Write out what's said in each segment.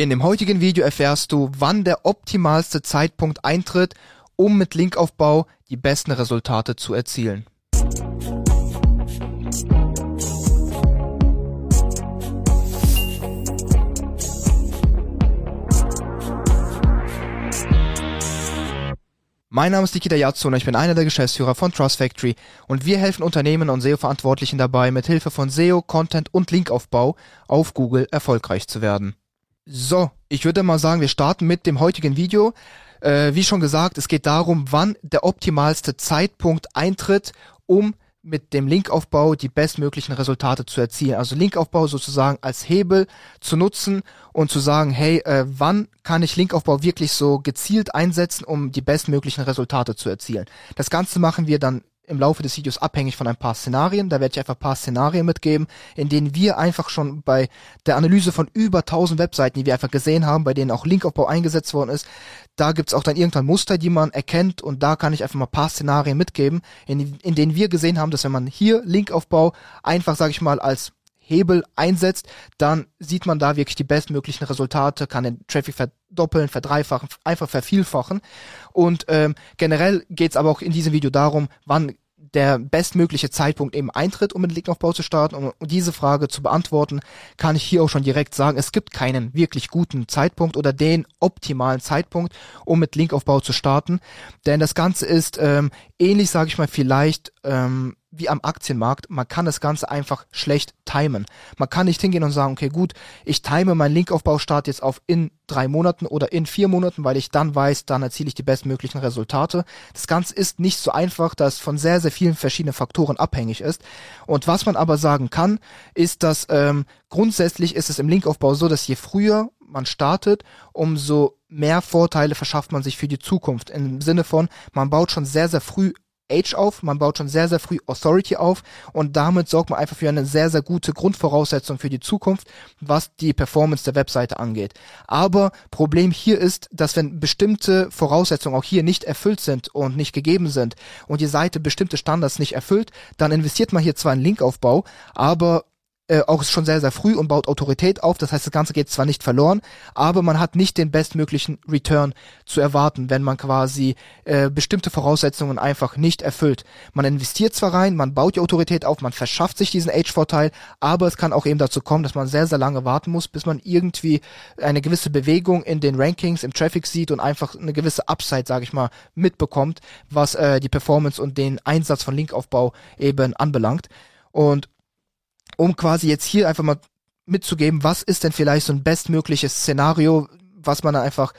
In dem heutigen Video erfährst du, wann der optimalste Zeitpunkt eintritt, um mit Linkaufbau die besten Resultate zu erzielen. Mein Name ist Nikita Yatsu und ich bin einer der Geschäftsführer von Trust Factory und wir helfen Unternehmen und SEO-Verantwortlichen dabei, mit Hilfe von SEO, Content und Linkaufbau auf Google erfolgreich zu werden. So, ich würde mal sagen, wir starten mit dem heutigen Video. Äh, wie schon gesagt, es geht darum, wann der optimalste Zeitpunkt eintritt, um mit dem Linkaufbau die bestmöglichen Resultate zu erzielen. Also Linkaufbau sozusagen als Hebel zu nutzen und zu sagen, hey, äh, wann kann ich Linkaufbau wirklich so gezielt einsetzen, um die bestmöglichen Resultate zu erzielen. Das Ganze machen wir dann im Laufe des Videos abhängig von ein paar Szenarien. Da werde ich einfach ein paar Szenarien mitgeben, in denen wir einfach schon bei der Analyse von über 1000 Webseiten, die wir einfach gesehen haben, bei denen auch Linkaufbau eingesetzt worden ist, da gibt's auch dann irgendwann Muster, die man erkennt und da kann ich einfach mal ein paar Szenarien mitgeben, in, in denen wir gesehen haben, dass wenn man hier Linkaufbau einfach, sage ich mal, als Hebel einsetzt, dann sieht man da wirklich die bestmöglichen Resultate, kann den Traffic verdoppeln, verdreifachen, einfach vervielfachen. Und ähm, generell geht's aber auch in diesem Video darum, wann der bestmögliche Zeitpunkt eben eintritt, um mit Linkaufbau zu starten. Um, um diese Frage zu beantworten, kann ich hier auch schon direkt sagen, es gibt keinen wirklich guten Zeitpunkt oder den optimalen Zeitpunkt, um mit Linkaufbau zu starten. Denn das Ganze ist ähm, ähnlich, sage ich mal, vielleicht ähm, wie am Aktienmarkt, man kann das Ganze einfach schlecht timen. Man kann nicht hingehen und sagen, okay, gut, ich time meinen Linkaufbaustart jetzt auf in drei Monaten oder in vier Monaten, weil ich dann weiß, dann erziele ich die bestmöglichen Resultate. Das Ganze ist nicht so einfach, da es von sehr, sehr vielen verschiedenen Faktoren abhängig ist. Und was man aber sagen kann, ist, dass ähm, grundsätzlich ist es im Linkaufbau so, dass je früher man startet, umso mehr Vorteile verschafft man sich für die Zukunft. Im Sinne von, man baut schon sehr, sehr früh Age auf, man baut schon sehr, sehr früh Authority auf und damit sorgt man einfach für eine sehr, sehr gute Grundvoraussetzung für die Zukunft, was die Performance der Webseite angeht. Aber Problem hier ist, dass wenn bestimmte Voraussetzungen auch hier nicht erfüllt sind und nicht gegeben sind und die Seite bestimmte Standards nicht erfüllt, dann investiert man hier zwar in Linkaufbau, aber äh, auch schon sehr, sehr früh und baut Autorität auf. Das heißt, das Ganze geht zwar nicht verloren, aber man hat nicht den bestmöglichen Return zu erwarten, wenn man quasi äh, bestimmte Voraussetzungen einfach nicht erfüllt. Man investiert zwar rein, man baut die Autorität auf, man verschafft sich diesen Age-Vorteil, aber es kann auch eben dazu kommen, dass man sehr, sehr lange warten muss, bis man irgendwie eine gewisse Bewegung in den Rankings, im Traffic sieht und einfach eine gewisse Upside, sage ich mal, mitbekommt, was äh, die Performance und den Einsatz von Linkaufbau eben anbelangt. Und um quasi jetzt hier einfach mal mitzugeben, was ist denn vielleicht so ein bestmögliches Szenario, was man einfach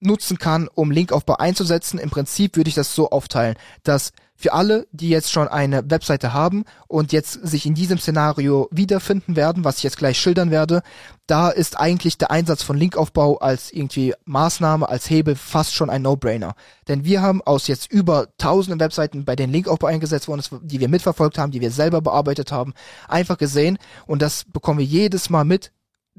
nutzen kann, um Linkaufbau einzusetzen. Im Prinzip würde ich das so aufteilen, dass für alle, die jetzt schon eine Webseite haben und jetzt sich in diesem Szenario wiederfinden werden, was ich jetzt gleich schildern werde, da ist eigentlich der Einsatz von Linkaufbau als irgendwie Maßnahme, als Hebel fast schon ein No-Brainer. Denn wir haben aus jetzt über tausenden Webseiten, bei denen Linkaufbau eingesetzt worden ist, die wir mitverfolgt haben, die wir selber bearbeitet haben, einfach gesehen und das bekommen wir jedes Mal mit,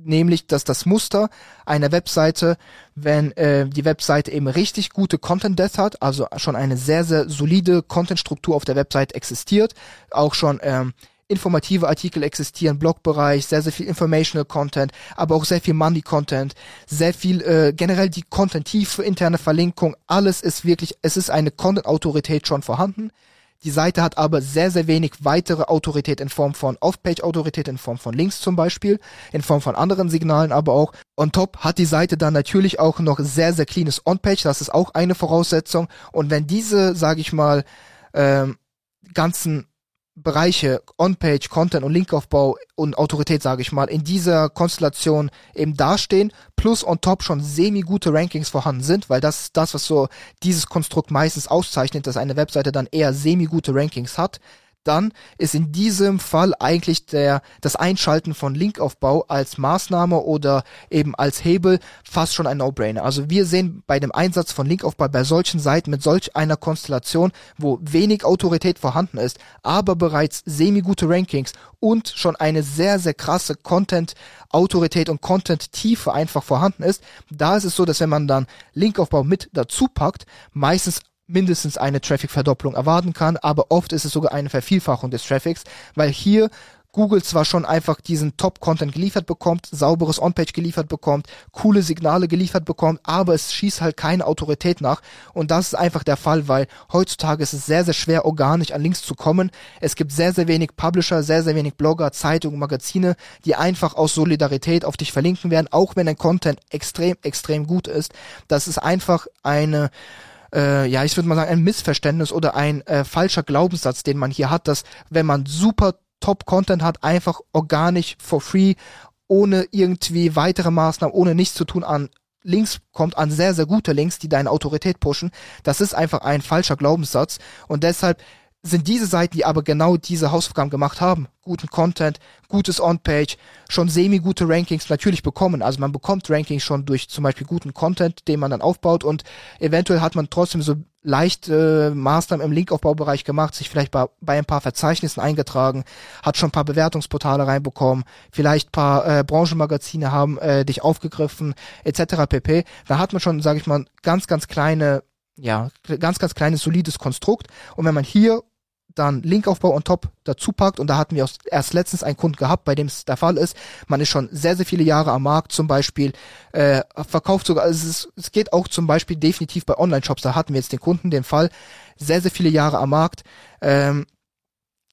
nämlich dass das Muster einer Webseite, wenn äh, die Webseite eben richtig gute Content Death hat, also schon eine sehr, sehr solide Content-Struktur auf der Webseite existiert, auch schon ähm, informative Artikel existieren, Blogbereich, sehr, sehr viel Informational Content, aber auch sehr viel Money Content, sehr viel äh, generell die Content-Tiefe, interne Verlinkung, alles ist wirklich, es ist eine Content-Autorität schon vorhanden. Die Seite hat aber sehr, sehr wenig weitere Autorität in Form von Off-Page-Autorität, in Form von Links zum Beispiel, in Form von anderen Signalen aber auch. On top hat die Seite dann natürlich auch noch sehr, sehr cleanes On-Page, das ist auch eine Voraussetzung. Und wenn diese, sage ich mal, ähm, ganzen Bereiche On-Page, Content und Linkaufbau und Autorität, sage ich mal, in dieser Konstellation eben dastehen, plus on top schon semi-gute Rankings vorhanden sind, weil das das, was so dieses Konstrukt meistens auszeichnet, dass eine Webseite dann eher semi-gute Rankings hat, dann ist in diesem Fall eigentlich der, das Einschalten von Linkaufbau als Maßnahme oder eben als Hebel fast schon ein No-Brainer. Also wir sehen bei dem Einsatz von Linkaufbau bei solchen Seiten mit solch einer Konstellation, wo wenig Autorität vorhanden ist, aber bereits semi-gute Rankings und schon eine sehr, sehr krasse Content-Autorität und Content-Tiefe einfach vorhanden ist, da ist es so, dass wenn man dann Linkaufbau mit dazu packt, meistens mindestens eine Traffic-Verdopplung erwarten kann, aber oft ist es sogar eine Vervielfachung des Traffics, weil hier Google zwar schon einfach diesen Top-Content geliefert bekommt, sauberes On-Page geliefert bekommt, coole Signale geliefert bekommt, aber es schießt halt keine Autorität nach. Und das ist einfach der Fall, weil heutzutage ist es sehr, sehr schwer, organisch an Links zu kommen. Es gibt sehr, sehr wenig Publisher, sehr, sehr wenig Blogger, Zeitungen, Magazine, die einfach aus Solidarität auf dich verlinken werden, auch wenn dein Content extrem, extrem gut ist. Das ist einfach eine äh, ja, ich würde mal sagen, ein Missverständnis oder ein äh, falscher Glaubenssatz, den man hier hat, dass wenn man super Top-Content hat, einfach organisch for free, ohne irgendwie weitere Maßnahmen, ohne nichts zu tun an Links kommt an sehr, sehr gute Links, die deine Autorität pushen. Das ist einfach ein falscher Glaubenssatz. Und deshalb sind diese Seiten, die aber genau diese Hausaufgaben gemacht haben, guten Content, gutes On-Page, schon semi-gute Rankings natürlich bekommen. Also man bekommt Rankings schon durch zum Beispiel guten Content, den man dann aufbaut und eventuell hat man trotzdem so leicht äh, Maßnahmen im Linkaufbaubereich gemacht, sich vielleicht bei, bei ein paar Verzeichnissen eingetragen, hat schon ein paar Bewertungsportale reinbekommen, vielleicht paar äh, Branchenmagazine haben äh, dich aufgegriffen, etc. pp. Da hat man schon, sage ich mal, ganz, ganz kleine ja, ganz, ganz kleines, solides Konstrukt. Und wenn man hier dann Linkaufbau on top dazu packt. Und da hatten wir erst letztens einen Kunden gehabt, bei dem es der Fall ist. Man ist schon sehr, sehr viele Jahre am Markt zum Beispiel, äh, verkauft sogar, also es, ist, es geht auch zum Beispiel definitiv bei Online-Shops, da hatten wir jetzt den Kunden den Fall, sehr, sehr viele Jahre am Markt, ähm,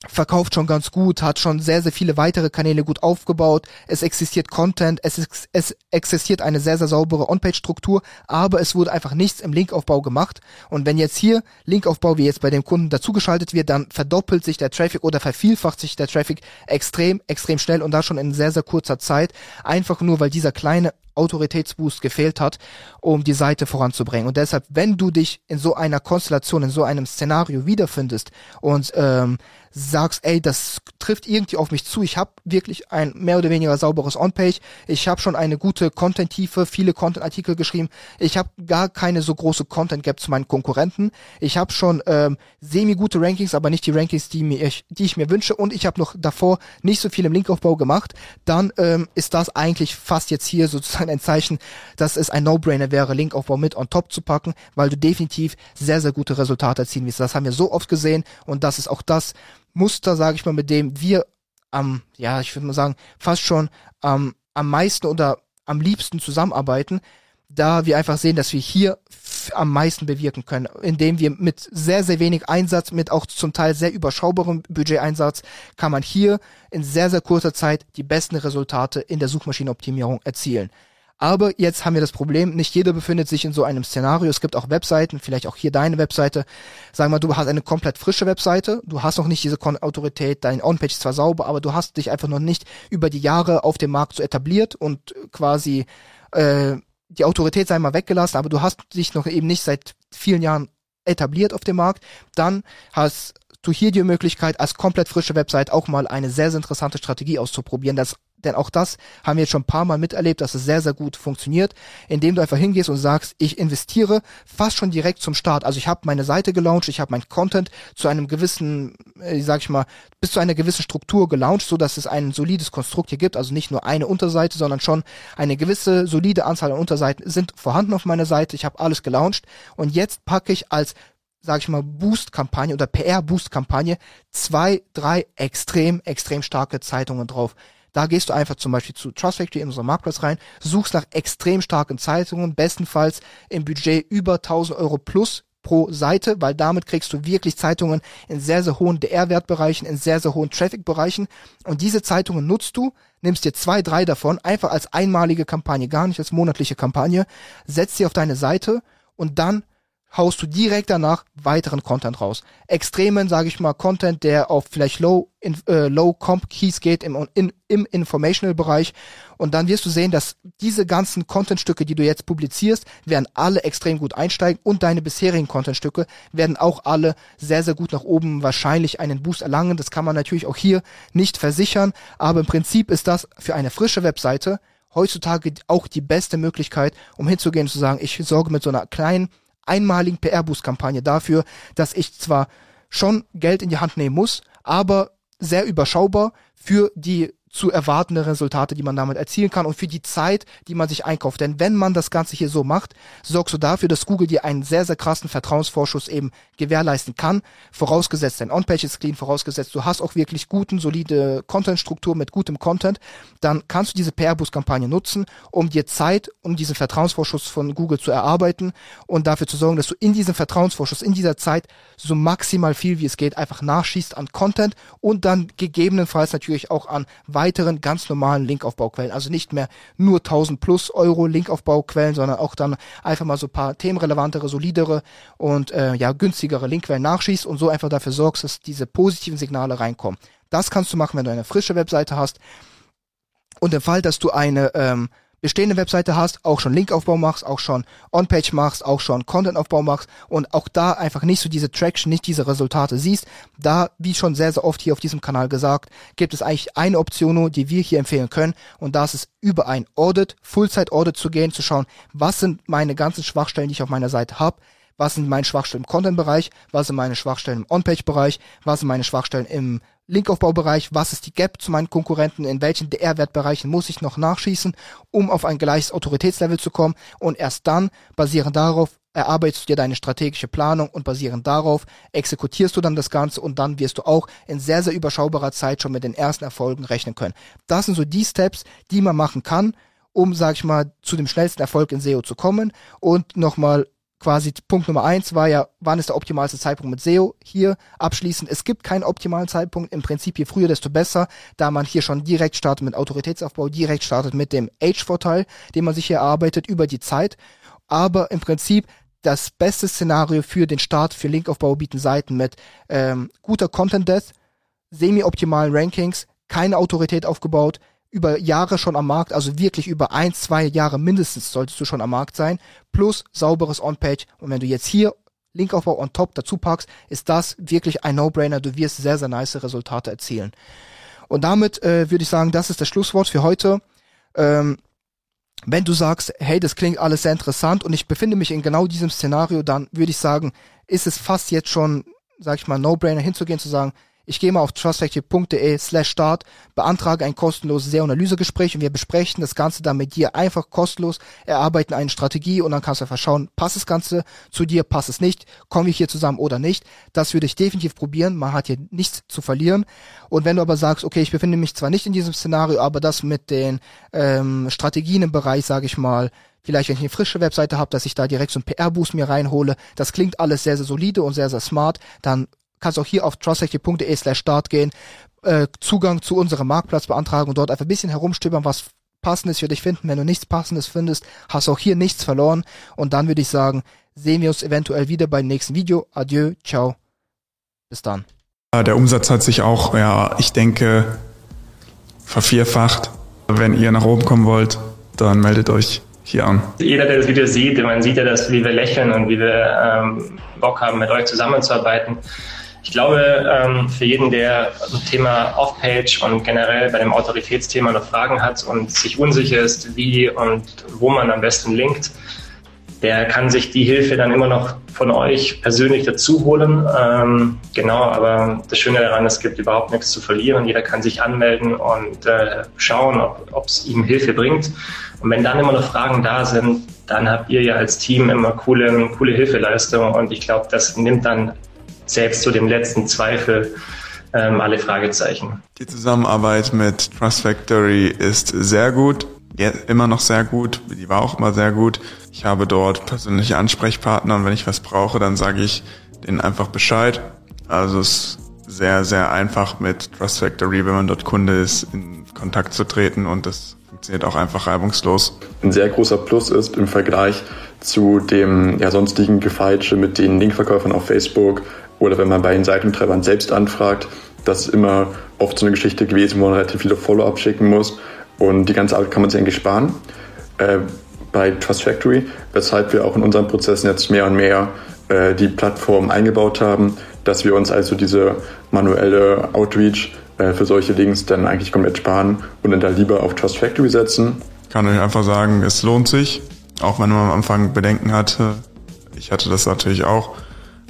verkauft schon ganz gut, hat schon sehr, sehr viele weitere Kanäle gut aufgebaut. Es existiert Content, es, ist, es existiert eine sehr, sehr saubere On-Page-Struktur, aber es wurde einfach nichts im Linkaufbau gemacht. Und wenn jetzt hier Linkaufbau, wie jetzt bei dem Kunden dazugeschaltet wird, dann verdoppelt sich der Traffic oder vervielfacht sich der Traffic extrem, extrem schnell und da schon in sehr, sehr kurzer Zeit. Einfach nur, weil dieser kleine Autoritätsboost gefehlt hat, um die Seite voranzubringen. Und deshalb, wenn du dich in so einer Konstellation, in so einem Szenario wiederfindest und ähm, sagst, ey, das trifft irgendwie auf mich zu, ich habe wirklich ein mehr oder weniger sauberes On-Page, ich habe schon eine gute Content-Tiefe, viele Content-Artikel geschrieben, ich habe gar keine so große Content-Gap zu meinen Konkurrenten, ich habe schon ähm, semi-gute Rankings, aber nicht die Rankings, die, mir, die ich mir wünsche. Und ich habe noch davor nicht so viel im Linkaufbau gemacht, dann ähm, ist das eigentlich fast jetzt hier sozusagen ein Zeichen, dass es ein No-Brainer wäre, Linkaufbau mit on top zu packen, weil du definitiv sehr, sehr gute Resultate erzielen wirst. Das haben wir so oft gesehen. Und das ist auch das Muster, sage ich mal, mit dem wir am, ja, ich würde mal sagen, fast schon ähm, am meisten oder am liebsten zusammenarbeiten, da wir einfach sehen, dass wir hier am meisten bewirken können, indem wir mit sehr, sehr wenig Einsatz, mit auch zum Teil sehr überschaubarem Budgeteinsatz, kann man hier in sehr, sehr kurzer Zeit die besten Resultate in der Suchmaschinenoptimierung erzielen. Aber jetzt haben wir das Problem, nicht jeder befindet sich in so einem Szenario. Es gibt auch Webseiten, vielleicht auch hier deine Webseite. Sagen wir, du hast eine komplett frische Webseite, du hast noch nicht diese Autorität, dein On-Page ist zwar sauber, aber du hast dich einfach noch nicht über die Jahre auf dem Markt so etabliert und quasi äh, die Autorität sei mal weggelassen, aber du hast dich noch eben nicht seit vielen Jahren etabliert auf dem Markt, dann hast du hier die Möglichkeit, als komplett frische Website auch mal eine sehr, sehr interessante Strategie auszuprobieren. Das denn auch das haben wir jetzt schon ein paar Mal miterlebt, dass es sehr, sehr gut funktioniert, indem du einfach hingehst und sagst, ich investiere fast schon direkt zum Start. Also ich habe meine Seite gelauncht, ich habe mein Content zu einem gewissen, äh, sag ich mal, bis zu einer gewissen Struktur gelauncht, so dass es ein solides Konstrukt hier gibt. Also nicht nur eine Unterseite, sondern schon eine gewisse solide Anzahl an Unterseiten sind vorhanden auf meiner Seite. Ich habe alles gelauncht und jetzt packe ich als sage ich mal, Boost-Kampagne oder PR-Boost-Kampagne zwei, drei extrem, extrem starke Zeitungen drauf. Da gehst du einfach zum Beispiel zu Trust Factory in unseren Marktplatz rein, suchst nach extrem starken Zeitungen, bestenfalls im Budget über 1000 Euro plus pro Seite, weil damit kriegst du wirklich Zeitungen in sehr, sehr hohen DR-Wertbereichen, in sehr, sehr hohen Traffic-Bereichen. Und diese Zeitungen nutzt du, nimmst dir zwei, drei davon, einfach als einmalige Kampagne, gar nicht als monatliche Kampagne, setzt sie auf deine Seite und dann haust du direkt danach weiteren Content raus. Extremen, sage ich mal, Content, der auf vielleicht Low, in, äh, Low Comp Keys geht im, in, im Informational Bereich. Und dann wirst du sehen, dass diese ganzen Contentstücke, die du jetzt publizierst, werden alle extrem gut einsteigen und deine bisherigen Contentstücke werden auch alle sehr, sehr gut nach oben wahrscheinlich einen Boost erlangen. Das kann man natürlich auch hier nicht versichern, aber im Prinzip ist das für eine frische Webseite heutzutage auch die beste Möglichkeit, um hinzugehen und zu sagen, ich sorge mit so einer kleinen einmaligen PR-Boost-Kampagne dafür, dass ich zwar schon Geld in die Hand nehmen muss, aber sehr überschaubar für die zu erwartende Resultate, die man damit erzielen kann und für die Zeit, die man sich einkauft. Denn wenn man das Ganze hier so macht, sorgst du dafür, dass Google dir einen sehr, sehr krassen Vertrauensvorschuss eben gewährleisten kann. Vorausgesetzt, dein On-Page ist clean, vorausgesetzt, du hast auch wirklich guten, solide Content-Struktur mit gutem Content, dann kannst du diese PR-Boost-Kampagne nutzen, um dir Zeit, um diesen Vertrauensvorschuss von Google zu erarbeiten und dafür zu sorgen, dass du in diesem Vertrauensvorschuss, in dieser Zeit so maximal viel wie es geht einfach nachschießt an Content und dann gegebenenfalls natürlich auch an weiteren ganz normalen Linkaufbauquellen. Also nicht mehr nur 1000 plus Euro Linkaufbauquellen, sondern auch dann einfach mal so paar themenrelevantere, solidere und äh, ja günstigere Linkquellen nachschießt und so einfach dafür sorgst, dass diese positiven Signale reinkommen. Das kannst du machen, wenn du eine frische Webseite hast. Und im Fall, dass du eine ähm, bestehende Webseite hast, auch schon Linkaufbau machst, auch schon On-Page machst, auch schon Content-Aufbau machst und auch da einfach nicht so diese Traction, nicht diese Resultate siehst, da, wie schon sehr, sehr oft hier auf diesem Kanal gesagt, gibt es eigentlich eine Option, die wir hier empfehlen können und das ist über ein Audit, Fullzeit-Audit zu gehen, zu schauen, was sind meine ganzen Schwachstellen, die ich auf meiner Seite habe, was sind meine Schwachstellen im Content-Bereich, was sind meine Schwachstellen im On-Page-Bereich, was sind meine Schwachstellen im Linkaufbaubereich, was ist die Gap zu meinen Konkurrenten, in welchen DR-Wertbereichen muss ich noch nachschießen, um auf ein gleiches Autoritätslevel zu kommen? Und erst dann, basierend darauf, erarbeitest du dir deine strategische Planung und basierend darauf exekutierst du dann das Ganze und dann wirst du auch in sehr, sehr überschaubarer Zeit schon mit den ersten Erfolgen rechnen können. Das sind so die Steps, die man machen kann, um, sag ich mal, zu dem schnellsten Erfolg in SEO zu kommen und nochmal quasi Punkt Nummer eins war ja, wann ist der optimalste Zeitpunkt mit SEO? Hier abschließend, es gibt keinen optimalen Zeitpunkt. Im Prinzip je früher, desto besser, da man hier schon direkt startet mit Autoritätsaufbau, direkt startet mit dem Age-Vorteil, den man sich hier erarbeitet über die Zeit. Aber im Prinzip das beste Szenario für den Start für Linkaufbau bieten Seiten mit ähm, guter Content-Death, semi-optimalen Rankings, keine Autorität aufgebaut, über Jahre schon am Markt, also wirklich über ein, zwei Jahre mindestens solltest du schon am Markt sein, plus sauberes On-Page. Und wenn du jetzt hier Linkaufbau on top dazu packst, ist das wirklich ein No-Brainer. Du wirst sehr, sehr nice Resultate erzielen. Und damit äh, würde ich sagen, das ist das Schlusswort für heute. Ähm, wenn du sagst, hey, das klingt alles sehr interessant und ich befinde mich in genau diesem Szenario, dann würde ich sagen, ist es fast jetzt schon, sag ich mal, No-Brainer hinzugehen, zu sagen, ich gehe mal auf trustfactory.de slash start, beantrage ein kostenloses SEO-Analysegespräch und wir besprechen das Ganze dann mit dir einfach kostenlos, erarbeiten eine Strategie und dann kannst du einfach schauen, passt das Ganze zu dir, passt es nicht, kommen wir hier zusammen oder nicht. Das würde ich definitiv probieren, man hat hier nichts zu verlieren. Und wenn du aber sagst, okay, ich befinde mich zwar nicht in diesem Szenario, aber das mit den ähm, Strategien im Bereich, sage ich mal, vielleicht wenn ich eine frische Webseite habe, dass ich da direkt so einen PR-Boost mir reinhole, das klingt alles sehr, sehr solide und sehr, sehr smart, dann kannst auch hier auf trustsafety.de slash start gehen, äh, Zugang zu unserem Marktplatz beantragen und dort einfach ein bisschen herumstöbern, was passendes für dich finden. Wenn du nichts passendes findest, hast du auch hier nichts verloren. Und dann würde ich sagen, sehen wir uns eventuell wieder beim nächsten Video. Adieu, ciao. Bis dann. Der Umsatz hat sich auch, ja, ich denke, vervierfacht. Wenn ihr nach oben kommen wollt, dann meldet euch hier an. Jeder, der das Video sieht, man sieht ja, dass, wie wir lächeln und wie wir ähm, Bock haben, mit euch zusammenzuarbeiten. Ich glaube, ähm, für jeden, der zum Thema Off-Page und generell bei dem Autoritätsthema noch Fragen hat und sich unsicher ist, wie und wo man am besten linkt, der kann sich die Hilfe dann immer noch von euch persönlich dazu holen. Ähm, genau, aber das Schöne daran, es gibt überhaupt nichts zu verlieren. Jeder kann sich anmelden und äh, schauen, ob es ihm Hilfe bringt. Und wenn dann immer noch Fragen da sind, dann habt ihr ja als Team immer coole, coole Hilfeleistung. Und ich glaube, das nimmt dann selbst zu dem letzten Zweifel ähm, alle Fragezeichen. Die Zusammenarbeit mit Trust Factory ist sehr gut, ja, immer noch sehr gut, die war auch immer sehr gut. Ich habe dort persönliche Ansprechpartner und wenn ich was brauche, dann sage ich denen einfach Bescheid. Also es ist sehr, sehr einfach mit Trust Factory, wenn man dort Kunde ist, in Kontakt zu treten und das funktioniert auch einfach reibungslos. Ein sehr großer Plus ist im Vergleich zu dem ja, sonstigen Gefeitsche mit den Linkverkäufern auf Facebook oder wenn man bei den Seitentreibern selbst anfragt, das ist immer oft so eine Geschichte gewesen, wo man relativ viele Follow-up schicken muss und die ganze Arbeit kann man sich eigentlich sparen äh, bei Trust Factory, weshalb wir auch in unseren Prozessen jetzt mehr und mehr äh, die Plattform eingebaut haben, dass wir uns also diese manuelle Outreach äh, für solche Links dann eigentlich komplett sparen und dann da lieber auf Trust Factory setzen. Kann euch einfach sagen, es lohnt sich, auch wenn man am Anfang Bedenken hatte. Ich hatte das natürlich auch